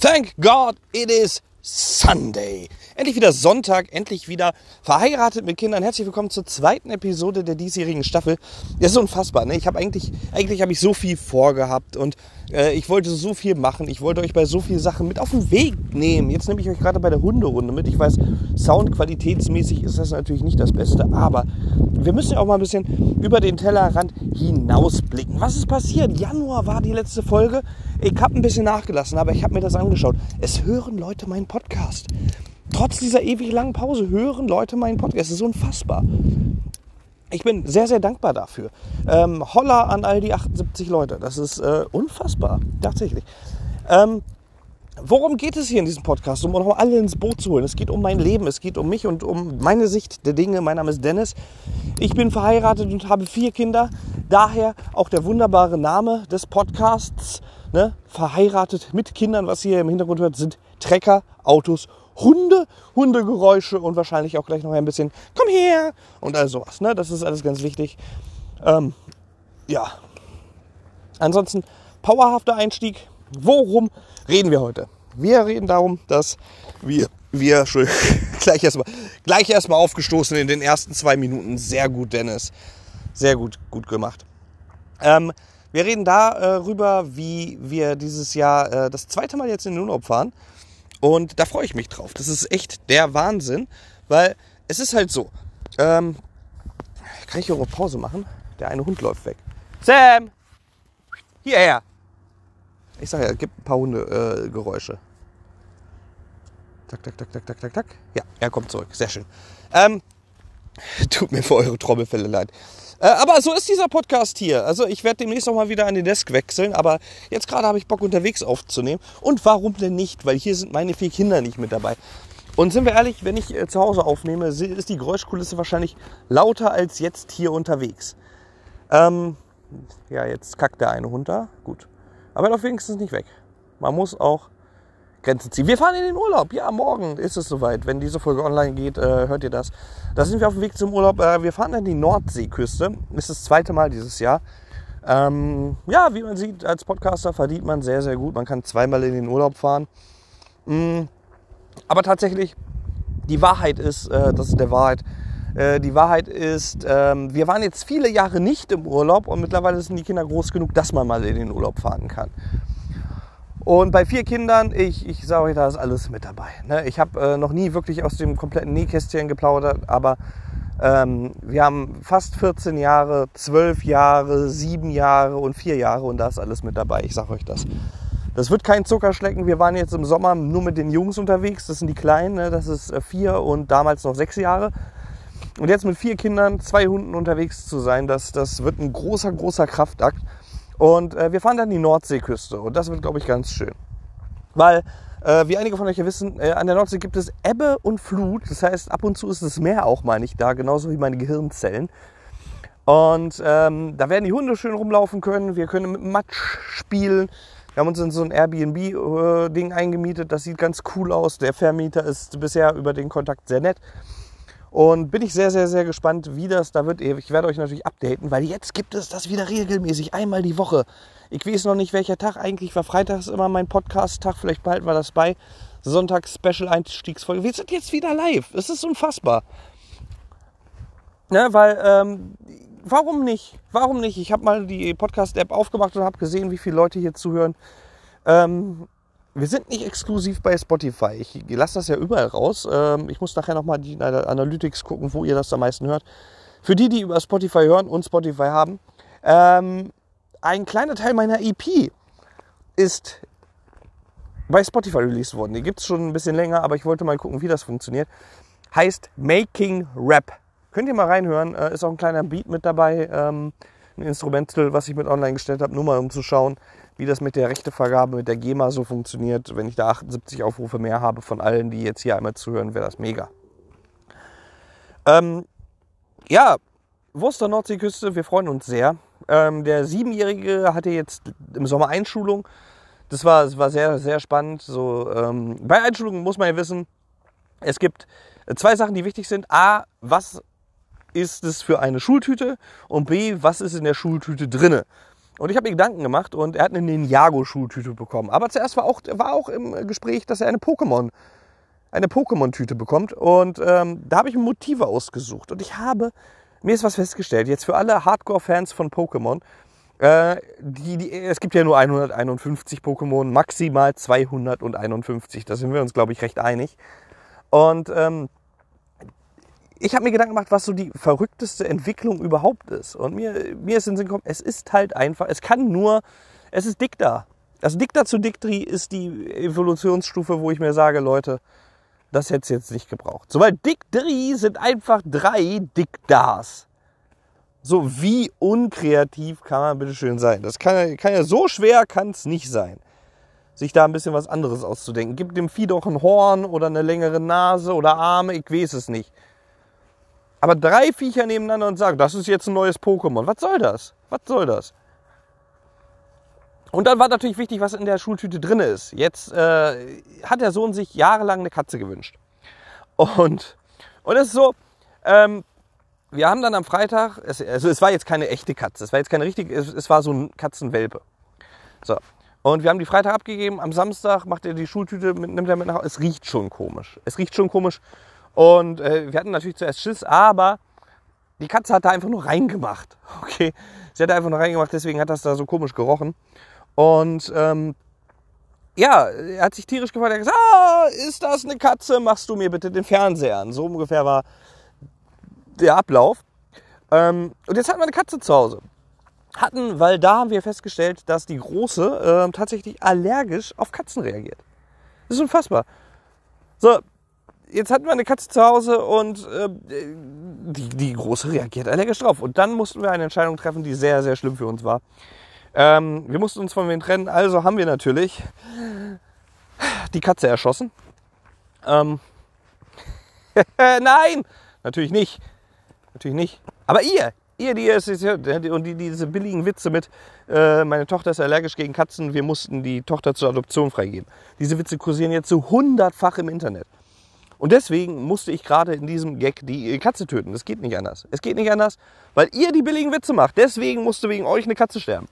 Thank God it is Sunday. Endlich wieder Sonntag, endlich wieder verheiratet mit Kindern. Herzlich willkommen zur zweiten Episode der diesjährigen Staffel. Das ist unfassbar. Ne? Ich habe eigentlich, eigentlich habe ich so viel vorgehabt und äh, ich wollte so viel machen. Ich wollte euch bei so vielen Sachen mit auf den Weg nehmen. Jetzt nehme ich euch gerade bei der Hunderunde mit. Ich weiß, soundqualitätsmäßig ist das natürlich nicht das Beste, aber wir müssen auch mal ein bisschen über den Tellerrand hinausblicken. Was ist passiert? Januar war die letzte Folge. Ich habe ein bisschen nachgelassen, aber ich habe mir das angeschaut. Es hören Leute meinen Podcast. Trotz dieser ewig langen Pause hören Leute meinen Podcast. Es ist unfassbar. Ich bin sehr, sehr dankbar dafür. Ähm, Holla an all die 78 Leute. Das ist äh, unfassbar, tatsächlich. Ähm, worum geht es hier in diesem Podcast? Um noch alle ins Boot zu holen. Es geht um mein Leben, es geht um mich und um meine Sicht der Dinge. Mein Name ist Dennis. Ich bin verheiratet und habe vier Kinder. Daher auch der wunderbare Name des Podcasts. Ne? Verheiratet mit Kindern, was ihr im Hintergrund hört, sind Trecker, Autos Hunde, Hundegeräusche und wahrscheinlich auch gleich noch ein bisschen Komm her und all sowas. Ne? Das ist alles ganz wichtig. Ähm, ja. Ansonsten powerhafter Einstieg. Worum reden wir heute? Wir reden darum, dass wir, wir gleich erstmal gleich erstmal aufgestoßen in den ersten zwei Minuten. Sehr gut, Dennis. Sehr gut, gut gemacht. Ähm, wir reden darüber, äh, wie wir dieses Jahr äh, das zweite Mal jetzt in den Urlaub fahren. Und da freue ich mich drauf. Das ist echt der Wahnsinn, weil es ist halt so. Ähm, kann ich hier eine Pause machen? Der eine Hund läuft weg. Sam! Hierher! Ich sage ja, gibt ein paar Hundegeräusche. Äh, tak, tak, tak, tak, tak, tak, tak. Ja, er kommt zurück. Sehr schön. Ähm, tut mir für eure Trommelfälle leid. Äh, aber so ist dieser Podcast hier. Also ich werde demnächst auch mal wieder an den Desk wechseln, aber jetzt gerade habe ich Bock unterwegs aufzunehmen. Und warum denn nicht? Weil hier sind meine vier Kinder nicht mit dabei. Und sind wir ehrlich, wenn ich äh, zu Hause aufnehme, ist die Geräuschkulisse wahrscheinlich lauter als jetzt hier unterwegs. Ähm, ja, jetzt kackt der eine da. Gut. Aber er läuft wenigstens nicht weg. Man muss auch Grenzen ziehen. Wir fahren in den Urlaub. Ja, morgen ist es soweit. Wenn diese Folge online geht, äh, hört ihr das. Da sind wir auf dem Weg zum Urlaub. Äh, wir fahren an die Nordseeküste. Ist das zweite Mal dieses Jahr. Ähm, ja, wie man sieht, als Podcaster verdient man sehr, sehr gut. Man kann zweimal in den Urlaub fahren. Mhm. Aber tatsächlich, die Wahrheit ist, äh, das ist der Wahrheit, äh, die Wahrheit ist, ähm, wir waren jetzt viele Jahre nicht im Urlaub und mittlerweile sind die Kinder groß genug, dass man mal in den Urlaub fahren kann. Und bei vier Kindern, ich, ich sage euch, da ist alles mit dabei. Ne? Ich habe äh, noch nie wirklich aus dem kompletten Nähkästchen geplaudert, aber ähm, wir haben fast 14 Jahre, 12 Jahre, 7 Jahre und 4 Jahre und da ist alles mit dabei. Ich sage euch das. Das wird kein Zuckerschlecken. Wir waren jetzt im Sommer nur mit den Jungs unterwegs. Das sind die Kleinen, ne? das ist äh, vier und damals noch sechs Jahre. Und jetzt mit vier Kindern, zwei Hunden unterwegs zu sein, das, das wird ein großer, großer Kraftakt. Und äh, wir fahren dann die Nordseeküste und das wird, glaube ich, ganz schön. Weil, äh, wie einige von euch ja wissen, äh, an der Nordsee gibt es Ebbe und Flut. Das heißt, ab und zu ist das Meer auch mal nicht da, genauso wie meine Gehirnzellen. Und ähm, da werden die Hunde schön rumlaufen können. Wir können mit Matsch spielen. Wir haben uns in so ein Airbnb-Ding eingemietet. Das sieht ganz cool aus. Der Vermieter ist bisher über den Kontakt sehr nett. Und bin ich sehr, sehr, sehr gespannt, wie das da wird. Ich werde euch natürlich updaten, weil jetzt gibt es das wieder regelmäßig, einmal die Woche. Ich weiß noch nicht, welcher Tag. Eigentlich war Freitags immer mein Podcast-Tag. Vielleicht behalten wir das bei. Sonntag-Special-Einstiegsfolge. Wir sind jetzt wieder live. Es ist unfassbar. Ne, weil, ähm, warum nicht? Warum nicht? Ich habe mal die Podcast-App aufgemacht und habe gesehen, wie viele Leute hier zuhören. Ähm, wir sind nicht exklusiv bei Spotify. Ich lasse das ja überall raus. Ähm, ich muss nachher nochmal die Analytics gucken, wo ihr das am meisten hört. Für die, die über Spotify hören und Spotify haben, ähm, ein kleiner Teil meiner EP ist bei Spotify released worden. Die gibt es schon ein bisschen länger, aber ich wollte mal gucken, wie das funktioniert. Heißt Making Rap. Könnt ihr mal reinhören. Äh, ist auch ein kleiner Beat mit dabei. Ähm, ein Instrumental, was ich mit online gestellt habe, nur mal um zu schauen, wie das mit der Rechtevergabe, mit der GEMA so funktioniert. Wenn ich da 78 Aufrufe mehr habe von allen, die jetzt hier einmal zuhören, wäre das mega. Ähm, ja, Wurster Nordseeküste, wir freuen uns sehr. Ähm, der Siebenjährige hatte jetzt im Sommer Einschulung. Das war, das war sehr, sehr spannend. So, ähm, bei Einschulungen muss man ja wissen, es gibt zwei Sachen, die wichtig sind. A, was ist es für eine Schultüte? Und B, was ist in der Schultüte drinne? Und ich habe mir Gedanken gemacht und er hat eine Ninjago-Schultüte bekommen. Aber zuerst war auch, war auch im Gespräch, dass er eine Pokémon, eine Pokémon-Tüte bekommt. Und ähm, da habe ich Motive ausgesucht. Und ich habe, mir ist was festgestellt, jetzt für alle Hardcore-Fans von Pokémon, äh, die, die, es gibt ja nur 151 Pokémon, maximal 251. Da sind wir uns, glaube ich, recht einig. Und ähm, ich habe mir Gedanken gemacht, was so die verrückteste Entwicklung überhaupt ist. Und mir, mir ist in den Sinn gekommen, es ist halt einfach, es kann nur, es ist Dicta. Das Dicta zu Dictri ist die Evolutionsstufe, wo ich mir sage, Leute, das hätte es jetzt nicht gebraucht. So, weil Dictri sind einfach drei Dictas. So, wie unkreativ kann man bitte schön sein? Das kann, kann ja so schwer kann es nicht sein, sich da ein bisschen was anderes auszudenken. Gibt dem Vieh doch ein Horn oder eine längere Nase oder Arme, ich weiß es nicht. Aber drei Viecher nebeneinander und sagen, das ist jetzt ein neues Pokémon. Was soll das? Was soll das? Und dann war natürlich wichtig, was in der Schultüte drin ist. Jetzt äh, hat der Sohn sich jahrelang eine Katze gewünscht. Und, und es ist so, ähm, wir haben dann am Freitag, es, also es war jetzt keine echte Katze, es war jetzt keine richtige, es, es war so ein Katzenwelpe. So. Und wir haben die Freitag abgegeben, am Samstag macht er die Schultüte, mit, nimmt er mit nach Hause. Es riecht schon komisch. Es riecht schon komisch. Und äh, wir hatten natürlich zuerst Schiss, aber die Katze hat da einfach nur reingemacht. Okay, sie hat da einfach nur reingemacht, deswegen hat das da so komisch gerochen. Und ähm, ja, er hat sich tierisch gefreut. Er hat gesagt, ah, ist das eine Katze? Machst du mir bitte den Fernseher an. So ungefähr war der Ablauf. Ähm, und jetzt hatten wir eine Katze zu Hause. Hatten, weil da haben wir festgestellt, dass die Große äh, tatsächlich allergisch auf Katzen reagiert. Das ist unfassbar. So, jetzt hatten wir eine Katze zu Hause und äh, die, die Große reagiert allergisch drauf. Und dann mussten wir eine Entscheidung treffen, die sehr, sehr schlimm für uns war. Ähm, wir mussten uns von wen trennen, also haben wir natürlich die Katze erschossen. Ähm, Nein, natürlich nicht. Natürlich nicht. Aber ihr, ihr, die ist, und die, diese billigen Witze mit, äh, meine Tochter ist allergisch gegen Katzen, wir mussten die Tochter zur Adoption freigeben. Diese Witze kursieren jetzt so hundertfach im Internet. Und deswegen musste ich gerade in diesem Gag die Katze töten. Das geht nicht anders. Es geht nicht anders, weil ihr die billigen Witze macht. Deswegen musste wegen euch eine Katze sterben.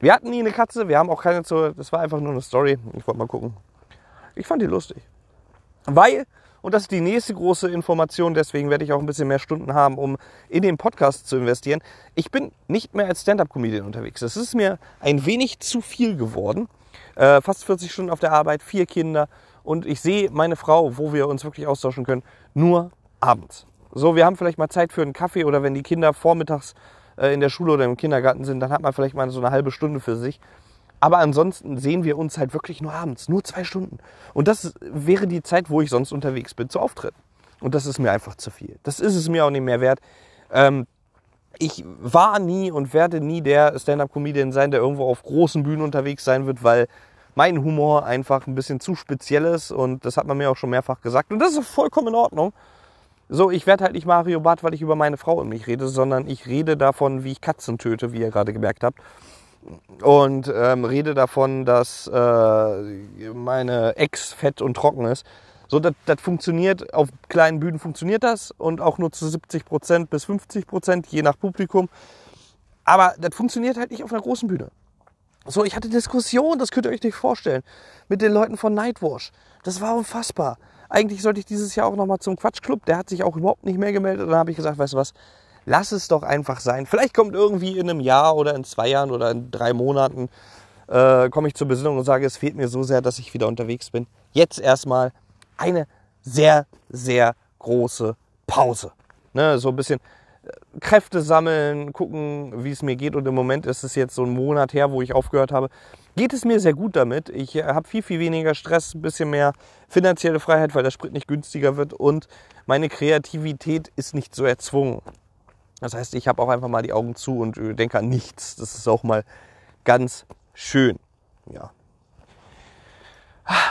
Wir hatten nie eine Katze, wir haben auch keine zu. Das war einfach nur eine Story. Ich wollte mal gucken. Ich fand die lustig. Weil und das ist die nächste große Information. Deswegen werde ich auch ein bisschen mehr Stunden haben, um in den Podcast zu investieren. Ich bin nicht mehr als Stand-up-Comedian unterwegs. Das ist mir ein wenig zu viel geworden. Äh, fast 40 Stunden auf der Arbeit, vier Kinder. Und ich sehe meine Frau, wo wir uns wirklich austauschen können, nur abends. So, wir haben vielleicht mal Zeit für einen Kaffee oder wenn die Kinder vormittags äh, in der Schule oder im Kindergarten sind, dann hat man vielleicht mal so eine halbe Stunde für sich. Aber ansonsten sehen wir uns halt wirklich nur abends, nur zwei Stunden. Und das wäre die Zeit, wo ich sonst unterwegs bin zu Auftritten. Und das ist mir einfach zu viel. Das ist es mir auch nicht mehr wert. Ähm, ich war nie und werde nie der Stand-up-Comedian sein, der irgendwo auf großen Bühnen unterwegs sein wird, weil mein Humor einfach ein bisschen zu speziell ist und das hat man mir auch schon mehrfach gesagt und das ist vollkommen in Ordnung. So, ich werde halt nicht Mario Barth, weil ich über meine Frau und mich rede, sondern ich rede davon, wie ich Katzen töte, wie ihr gerade gemerkt habt und ähm, rede davon, dass äh, meine Ex fett und trocken ist. So, das, das funktioniert, auf kleinen Bühnen funktioniert das und auch nur zu 70 Prozent bis 50 Prozent, je nach Publikum. Aber das funktioniert halt nicht auf einer großen Bühne. So, ich hatte Diskussionen, das könnt ihr euch nicht vorstellen, mit den Leuten von Nightwash. Das war unfassbar. Eigentlich sollte ich dieses Jahr auch nochmal zum Quatschclub. Der hat sich auch überhaupt nicht mehr gemeldet. Und dann habe ich gesagt, weißt du was, lass es doch einfach sein. Vielleicht kommt irgendwie in einem Jahr oder in zwei Jahren oder in drei Monaten, äh, komme ich zur Besinnung und sage, es fehlt mir so sehr, dass ich wieder unterwegs bin. Jetzt erstmal eine sehr, sehr große Pause. Ne, so ein bisschen Kräfte sammeln, gucken, wie es mir geht. Und im Moment ist es jetzt so ein Monat her, wo ich aufgehört habe. Geht es mir sehr gut damit. Ich äh, habe viel, viel weniger Stress, ein bisschen mehr finanzielle Freiheit, weil der Sprit nicht günstiger wird. Und meine Kreativität ist nicht so erzwungen. Das heißt, ich habe auch einfach mal die Augen zu und äh, denke an nichts. Das ist auch mal ganz schön. Ja.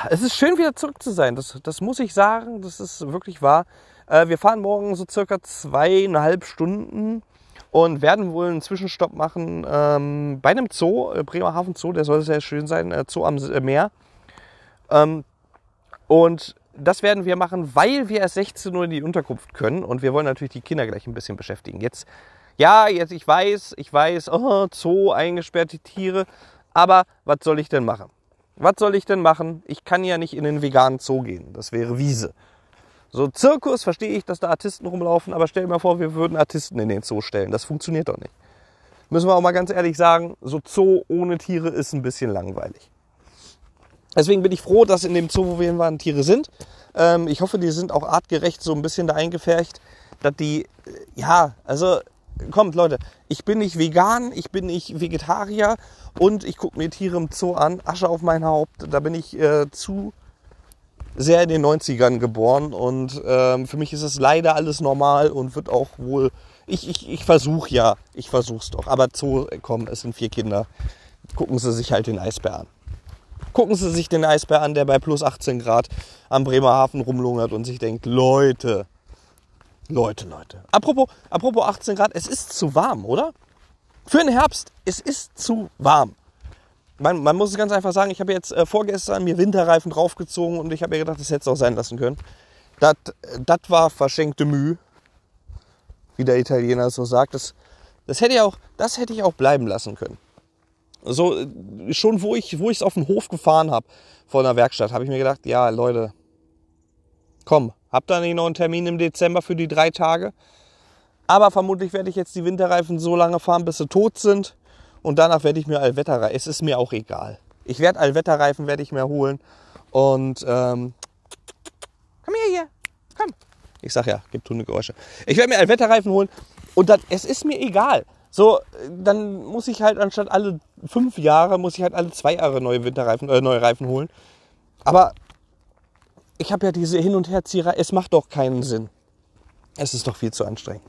Es ist schön, wieder zurück zu sein. Das, das muss ich sagen. Das ist wirklich wahr. Äh, wir fahren morgen so circa zweieinhalb Stunden und werden wohl einen Zwischenstopp machen ähm, bei einem Zoo, äh, Bremerhaven Zoo. Der soll sehr schön sein. Zoo am Meer. Ähm, und das werden wir machen, weil wir erst 16 Uhr in die Unterkunft können und wir wollen natürlich die Kinder gleich ein bisschen beschäftigen. Jetzt, Ja, jetzt ich weiß, ich weiß, oh, Zoo, eingesperrte Tiere, aber was soll ich denn machen? Was soll ich denn machen? Ich kann ja nicht in den veganen Zoo gehen. Das wäre Wiese. So Zirkus verstehe ich, dass da Artisten rumlaufen, aber stell dir mal vor, wir würden Artisten in den Zoo stellen. Das funktioniert doch nicht. Müssen wir auch mal ganz ehrlich sagen, so Zoo ohne Tiere ist ein bisschen langweilig. Deswegen bin ich froh, dass in dem Zoo, wo wir hin waren, Tiere sind. Ähm, ich hoffe, die sind auch artgerecht so ein bisschen da eingefärcht, dass die, äh, ja, also kommt Leute, ich bin nicht vegan, ich bin nicht Vegetarier und ich gucke mir Tiere im Zoo an, Asche auf mein Haupt, da bin ich äh, zu sehr in den 90ern geboren und ähm, für mich ist es leider alles normal und wird auch wohl, ich, ich, ich versuche ja, ich versuche es doch, aber Zoo, komm, es sind vier Kinder, gucken Sie sich halt den Eisbär an. Gucken Sie sich den Eisbär an, der bei plus 18 Grad am Bremerhaven rumlungert und sich denkt, Leute, Leute, Leute. Apropos, apropos 18 Grad, es ist zu warm, oder? Für den Herbst, es ist zu warm. Man, man muss es ganz einfach sagen, ich habe jetzt äh, vorgestern mir Winterreifen draufgezogen und ich habe mir gedacht, das hätte es auch sein lassen können. Das war verschenkte Mühe, wie der Italiener so sagt. Das, das, hätte ich auch, das hätte ich auch bleiben lassen können. So, äh, schon wo ich es auf den Hof gefahren habe vor einer Werkstatt, habe ich mir gedacht, ja Leute, komm, Habt ihr nicht noch einen Termin im Dezember für die drei Tage? Aber vermutlich werde ich jetzt die Winterreifen so lange fahren, bis sie tot sind. Und danach werde ich mir Allwetterreifen. Es ist mir auch egal. Ich werde Allwetterreifen werde ich mir holen. Und ähm, komm her hier, komm. Ich sag ja, gibt Hundegeräusche. Ich werde mir Allwetterreifen holen. Und dann, es ist mir egal. So, dann muss ich halt anstatt alle fünf Jahre, muss ich halt alle zwei Jahre neue Winterreifen, äh, neue Reifen holen. Aber ich habe ja diese Hin- und Herzieher, es macht doch keinen Sinn. Es ist doch viel zu anstrengend.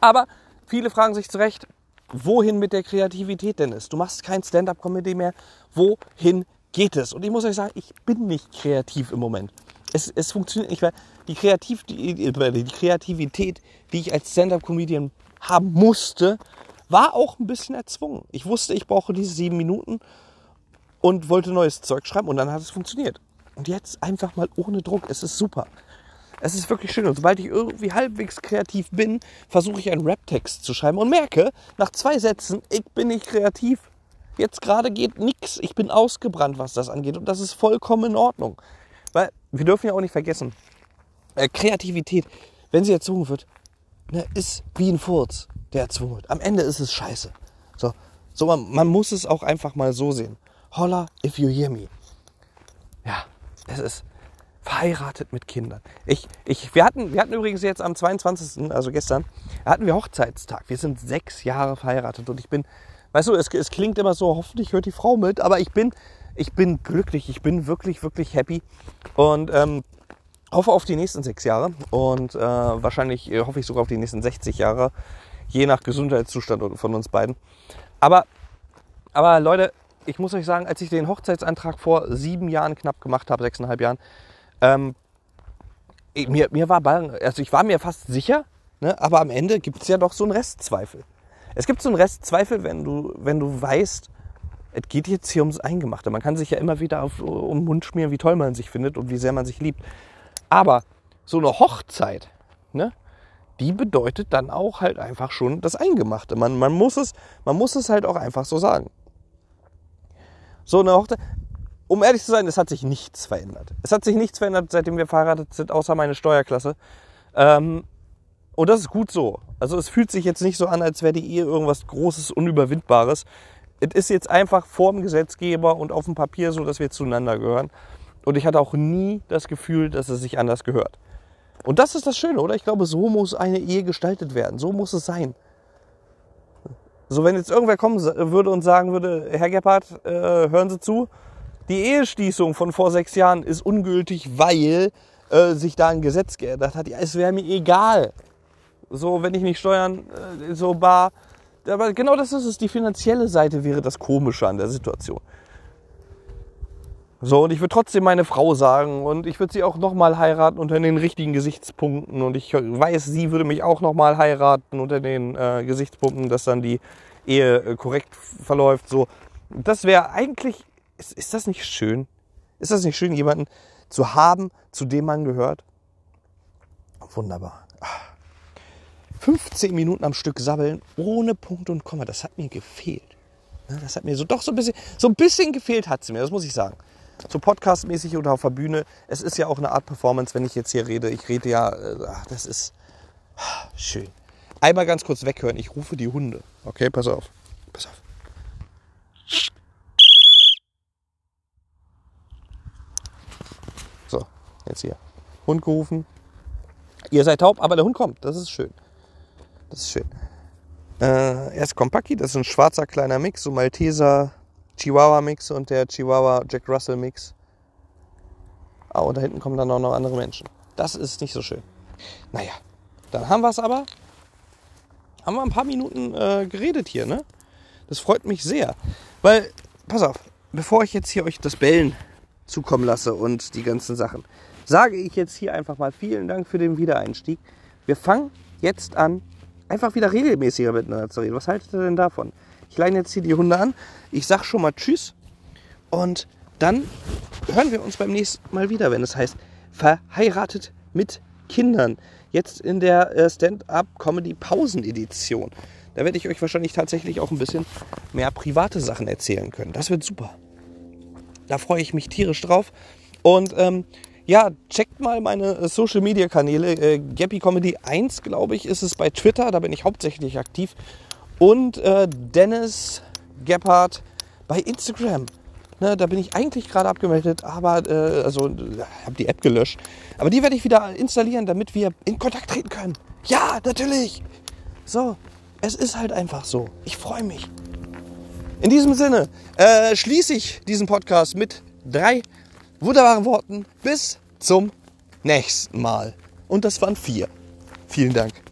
Aber viele fragen sich zu Recht, wohin mit der Kreativität denn ist. Du machst kein Stand-up-Comedy mehr. Wohin geht es? Und ich muss euch sagen, ich bin nicht kreativ im Moment. Es, es funktioniert nicht, weil die, Kreativ, die, die Kreativität, die ich als Stand-up-Comedian haben musste, war auch ein bisschen erzwungen. Ich wusste, ich brauche diese sieben Minuten und wollte neues Zeug schreiben und dann hat es funktioniert. Und jetzt einfach mal ohne Druck. Es ist super. Es ist wirklich schön. Und sobald ich irgendwie halbwegs kreativ bin, versuche ich einen Rap-Text zu schreiben und merke, nach zwei Sätzen, ich bin nicht kreativ. Jetzt gerade geht nichts. Ich bin ausgebrannt, was das angeht. Und das ist vollkommen in Ordnung. Weil wir dürfen ja auch nicht vergessen, äh, Kreativität, wenn sie erzwungen wird, ne, ist wie ein Furz, der erzwungen wird. Am Ende ist es scheiße. So, so man, man muss es auch einfach mal so sehen. Holla if you hear me. Ja, es ist verheiratet mit Kindern. Ich, ich, wir, hatten, wir hatten übrigens jetzt am 22., also gestern, hatten wir Hochzeitstag. Wir sind sechs Jahre verheiratet und ich bin, weißt du, es, es klingt immer so, hoffentlich hört die Frau mit, aber ich bin, ich bin glücklich, ich bin wirklich, wirklich happy und ähm, hoffe auf die nächsten sechs Jahre und äh, wahrscheinlich äh, hoffe ich sogar auf die nächsten 60 Jahre, je nach Gesundheitszustand von uns beiden. Aber, aber Leute, ich muss euch sagen, als ich den Hochzeitsantrag vor sieben Jahren knapp gemacht habe, sechseinhalb Jahren, ähm, mir, mir war, also ich war mir fast sicher, ne, aber am Ende gibt es ja doch so einen Restzweifel. Es gibt so einen Restzweifel, wenn du, wenn du weißt, es geht jetzt hier ums Eingemachte. Man kann sich ja immer wieder auf, um den Mund schmieren, wie toll man sich findet und wie sehr man sich liebt. Aber so eine Hochzeit, ne, die bedeutet dann auch halt einfach schon das Eingemachte. Man, man, muss es, man muss es halt auch einfach so sagen. So eine Hochzeit. Um ehrlich zu sein, es hat sich nichts verändert. Es hat sich nichts verändert, seitdem wir verheiratet sind, außer meine Steuerklasse. Ähm, und das ist gut so. Also es fühlt sich jetzt nicht so an, als wäre die Ehe irgendwas Großes, Unüberwindbares. Es ist jetzt einfach vor dem Gesetzgeber und auf dem Papier so, dass wir zueinander gehören. Und ich hatte auch nie das Gefühl, dass es sich anders gehört. Und das ist das Schöne, oder? Ich glaube, so muss eine Ehe gestaltet werden. So muss es sein. So, wenn jetzt irgendwer kommen würde und sagen würde, Herr Gebhardt, äh, hören Sie zu, die Eheschließung von vor sechs Jahren ist ungültig, weil äh, sich da ein Gesetz geändert hat. Ja, es wäre mir egal. So, wenn ich nicht steuern, äh, so bar. Aber genau das ist es. Die finanzielle Seite wäre das Komische an der Situation. So, und ich würde trotzdem meine Frau sagen und ich würde sie auch nochmal heiraten unter den richtigen Gesichtspunkten und ich weiß, sie würde mich auch nochmal heiraten unter den äh, Gesichtspunkten, dass dann die Ehe äh, korrekt verläuft. So, das wäre eigentlich, ist, ist das nicht schön? Ist das nicht schön, jemanden zu haben, zu dem man gehört? Wunderbar. 15 Minuten am Stück sabbeln, ohne Punkt und Komma. Das hat mir gefehlt. Ne, das hat mir so doch so ein bisschen, so ein bisschen gefehlt hat es mir, das muss ich sagen. So podcastmäßig oder auf der Bühne. Es ist ja auch eine Art Performance, wenn ich jetzt hier rede. Ich rede ja, äh, ach, das ist schön. Einmal ganz kurz weghören. Ich rufe die Hunde. Okay, pass auf. Pass auf. So, jetzt hier. Hund gerufen. Ihr seid taub, aber der Hund kommt. Das ist schön. Das ist schön. Äh, erst kommt Paki, das ist ein schwarzer kleiner Mix, so Malteser Chihuahua Mix und der Chihuahua Jack Russell Mix. Ah, und da hinten kommen dann auch noch andere Menschen. Das ist nicht so schön. Naja, dann haben wir es aber. Haben wir ein paar Minuten äh, geredet hier, ne? Das freut mich sehr. Weil, pass auf, bevor ich jetzt hier euch das Bellen zukommen lasse und die ganzen Sachen, sage ich jetzt hier einfach mal vielen Dank für den Wiedereinstieg. Wir fangen jetzt an, einfach wieder regelmäßiger miteinander zu reden. Was haltet ihr denn davon? Ich leine jetzt hier die Hunde an. Ich sag schon mal Tschüss. Und dann hören wir uns beim nächsten Mal wieder, wenn es heißt Verheiratet mit Kindern. Jetzt in der äh, Stand-up-Comedy-Pausen-Edition. Da werde ich euch wahrscheinlich tatsächlich auch ein bisschen mehr private Sachen erzählen können. Das wird super. Da freue ich mich tierisch drauf. Und ähm, ja, checkt mal meine äh, Social Media Kanäle. Äh, Gappy Comedy 1, glaube ich, ist es bei Twitter. Da bin ich hauptsächlich aktiv. Und äh, Dennis Gebhardt bei Instagram. Ne, da bin ich eigentlich gerade abgemeldet, aber äh, also habe die App gelöscht. Aber die werde ich wieder installieren, damit wir in Kontakt treten können. Ja, natürlich. So, es ist halt einfach so. Ich freue mich. In diesem Sinne äh, schließe ich diesen Podcast mit drei wunderbaren Worten. Bis zum nächsten Mal. Und das waren vier. Vielen Dank.